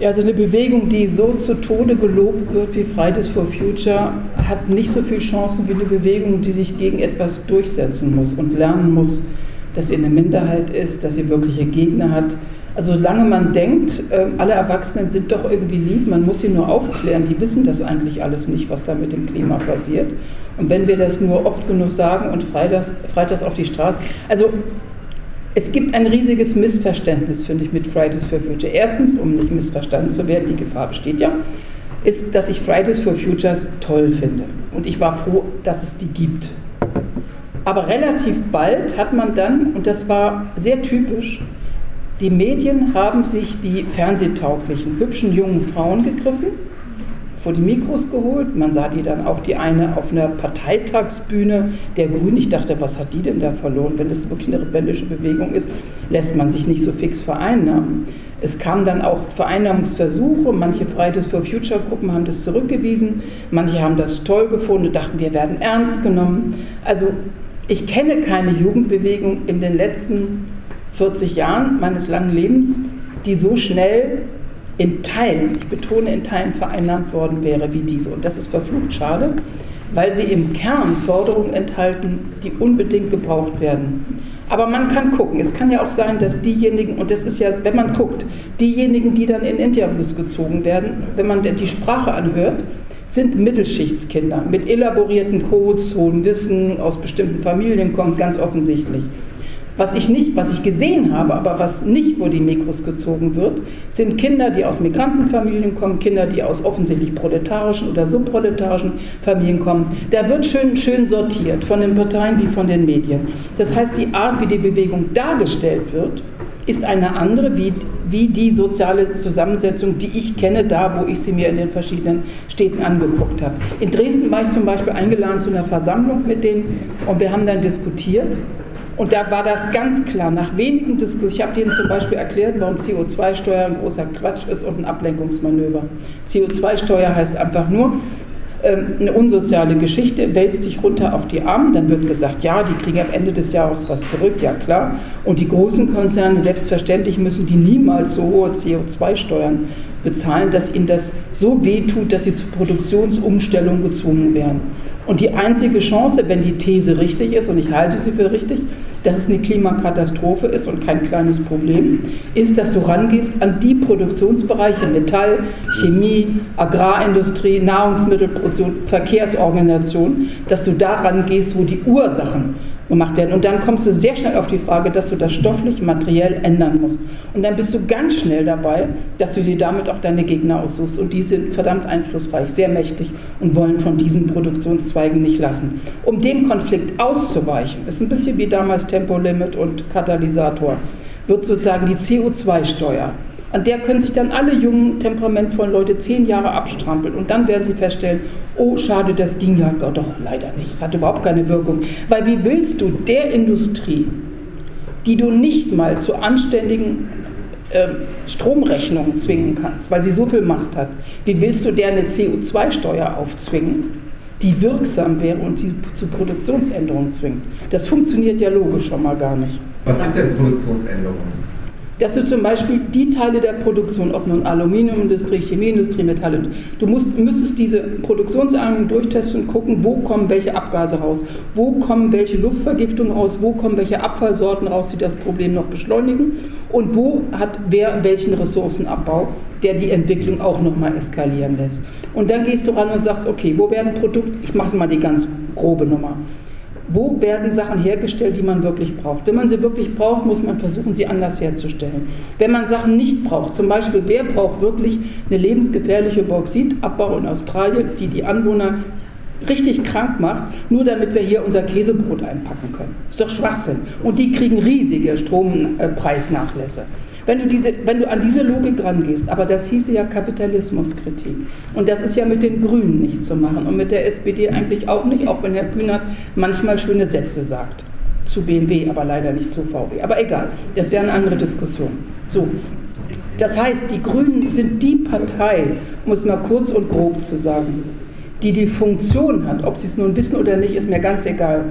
Ja, also eine Bewegung, die so zu Tode gelobt wird wie Fridays for Future, hat nicht so viele Chancen wie eine Bewegung, die sich gegen etwas durchsetzen muss und lernen muss, dass sie eine Minderheit ist, dass sie wirkliche Gegner hat. Also solange man denkt, ähm, alle Erwachsenen sind doch irgendwie lieb, man muss sie nur aufklären, die wissen das eigentlich alles nicht, was da mit dem Klima passiert. Und wenn wir das nur oft genug sagen und freitags, freitags auf die Straße, also es gibt ein riesiges Missverständnis, finde ich, mit Fridays for Future. Erstens, um nicht missverstanden zu werden, die Gefahr besteht ja, ist, dass ich Fridays for Futures toll finde. Und ich war froh, dass es die gibt. Aber relativ bald hat man dann, und das war sehr typisch, die Medien haben sich die fernsehtauglichen, hübschen jungen Frauen gegriffen vor die Mikros geholt. Man sah die dann auch die eine auf einer Parteitagsbühne der Grünen. Ich dachte, was hat die denn da verloren? Wenn das wirklich eine rebellische Bewegung ist, lässt man sich nicht so fix vereinnahmen. Es kamen dann auch Vereinnahmungsversuche. Manche Fridays for Future Gruppen haben das zurückgewiesen. Manche haben das toll gefunden, dachten, wir werden ernst genommen. Also ich kenne keine Jugendbewegung in den letzten 40 Jahren meines langen Lebens, die so schnell in Teilen, ich betone in Teilen vereinnahmt worden wäre wie diese. Und das ist verflucht schade, weil sie im Kern Forderungen enthalten, die unbedingt gebraucht werden. Aber man kann gucken. Es kann ja auch sein, dass diejenigen, und das ist ja, wenn man guckt, diejenigen, die dann in Interviews gezogen werden, wenn man die Sprache anhört, sind Mittelschichtskinder mit elaborierten Codes, hohem Wissen, aus bestimmten Familien kommt, ganz offensichtlich. Was ich nicht, was ich gesehen habe, aber was nicht vor die Mikros gezogen wird, sind Kinder, die aus Migrantenfamilien kommen, Kinder, die aus offensichtlich proletarischen oder subproletarischen Familien kommen. Da wird schön, schön sortiert von den Parteien wie von den Medien. Das heißt, die Art, wie die Bewegung dargestellt wird, ist eine andere wie, wie die soziale Zusammensetzung, die ich kenne, da wo ich sie mir in den verschiedenen Städten angeguckt habe. In Dresden war ich zum Beispiel eingeladen zu einer Versammlung mit denen und wir haben dann diskutiert und da war das ganz klar, nach wenigen Diskussionen, ich habe denen zum Beispiel erklärt, warum CO2-Steuer ein großer Quatsch ist und ein Ablenkungsmanöver. CO2-Steuer heißt einfach nur, ähm, eine unsoziale Geschichte, wälzt sich runter auf die Armen, dann wird gesagt, ja, die kriegen am Ende des Jahres was zurück, ja klar. Und die großen Konzerne, selbstverständlich müssen die niemals so hohe CO2-Steuern bezahlen, dass ihnen das so wehtut, dass sie zur Produktionsumstellung gezwungen werden. Und die einzige Chance, wenn die These richtig ist, und ich halte sie für richtig, dass es eine Klimakatastrophe ist und kein kleines Problem, ist, dass du rangehst an die Produktionsbereiche Metall, Chemie, Agrarindustrie, Nahrungsmittelproduktion, Verkehrsorganisation, dass du da rangehst, wo die Ursachen gemacht werden. Und dann kommst du sehr schnell auf die Frage, dass du das stofflich, materiell ändern musst. Und dann bist du ganz schnell dabei, dass du dir damit auch deine Gegner aussuchst. Und die sind verdammt einflussreich, sehr mächtig und wollen von diesen Produktionszweigen nicht lassen. Um dem Konflikt auszuweichen, ist ein bisschen wie damals Tempolimit und Katalysator, wird sozusagen die CO2-Steuer an der können sich dann alle jungen, temperamentvollen Leute zehn Jahre abstrampeln und dann werden sie feststellen, oh schade, das ging ja doch leider nicht, es hat überhaupt keine Wirkung. Weil wie willst du der Industrie, die du nicht mal zu anständigen äh, Stromrechnungen zwingen kannst, weil sie so viel Macht hat, wie willst du der eine CO2-Steuer aufzwingen? die wirksam wäre und sie zu Produktionsänderungen zwingt. Das funktioniert ja logisch schon mal gar nicht. Was sind denn Produktionsänderungen? Dass du zum Beispiel die Teile der Produktion, ob nun Aluminiumindustrie, Chemieindustrie, Metall, du musst, müsstest diese Produktionsanlagen durchtesten und gucken, wo kommen welche Abgase raus, wo kommen welche Luftvergiftungen raus, wo kommen welche Abfallsorten raus, die das Problem noch beschleunigen und wo hat wer welchen Ressourcenabbau, der die Entwicklung auch nochmal eskalieren lässt. Und dann gehst du ran und sagst, okay, wo werden Produkte, ich mache mal die ganz grobe Nummer, wo werden Sachen hergestellt, die man wirklich braucht. Wenn man sie wirklich braucht, muss man versuchen, sie anders herzustellen. Wenn man Sachen nicht braucht, zum Beispiel, wer braucht wirklich eine lebensgefährliche Bauxitabbau in Australien, die die Anwohner richtig krank macht, nur damit wir hier unser Käsebrot einpacken können. Ist doch Schwachsinn. Und die kriegen riesige Strompreisnachlässe. Wenn du, diese, wenn du an diese Logik rangehst, aber das hieße ja Kapitalismuskritik. Und das ist ja mit den Grünen nicht zu machen und mit der SPD eigentlich auch nicht, auch wenn Herr Kühnert manchmal schöne Sätze sagt. Zu BMW, aber leider nicht zu VW. Aber egal, das wäre eine andere Diskussion. So, das heißt, die Grünen sind die Partei, um es mal kurz und grob zu sagen, die die Funktion hat, ob sie es nun wissen oder nicht, ist mir ganz egal,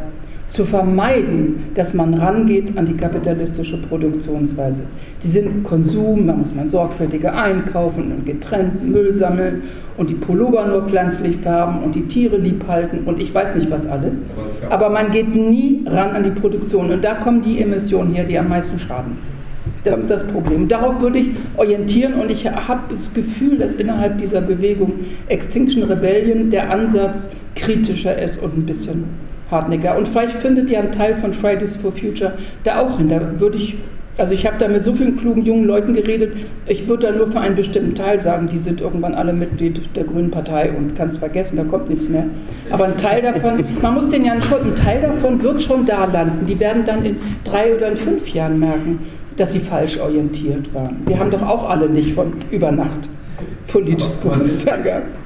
zu vermeiden, dass man rangeht an die kapitalistische Produktionsweise. Die sind Konsum, da muss man sorgfältiger einkaufen und getrennt Müll sammeln und die Pullover nur pflanzlich färben und die Tiere lieb halten und ich weiß nicht was alles. Aber man geht nie ran an die Produktion und da kommen die Emissionen her, die am meisten schaden. Das ist das Problem. Darauf würde ich orientieren und ich habe das Gefühl, dass innerhalb dieser Bewegung Extinction Rebellion der Ansatz kritischer ist und ein bisschen hartnäckiger. Und vielleicht findet ihr einen Teil von Fridays for Future da auch hin. Da würde ich, also ich habe da mit so vielen klugen jungen Leuten geredet, ich würde da nur für einen bestimmten Teil sagen, die sind irgendwann alle Mitglied der Grünen Partei und kannst vergessen, da kommt nichts mehr. Aber ein Teil davon, man muss den ja nicht, ein Teil davon wird schon da landen. Die werden dann in drei oder in fünf Jahren merken, dass sie falsch orientiert waren. Wir haben doch auch alle nicht von über Nacht politisches Bewusstsein gehabt.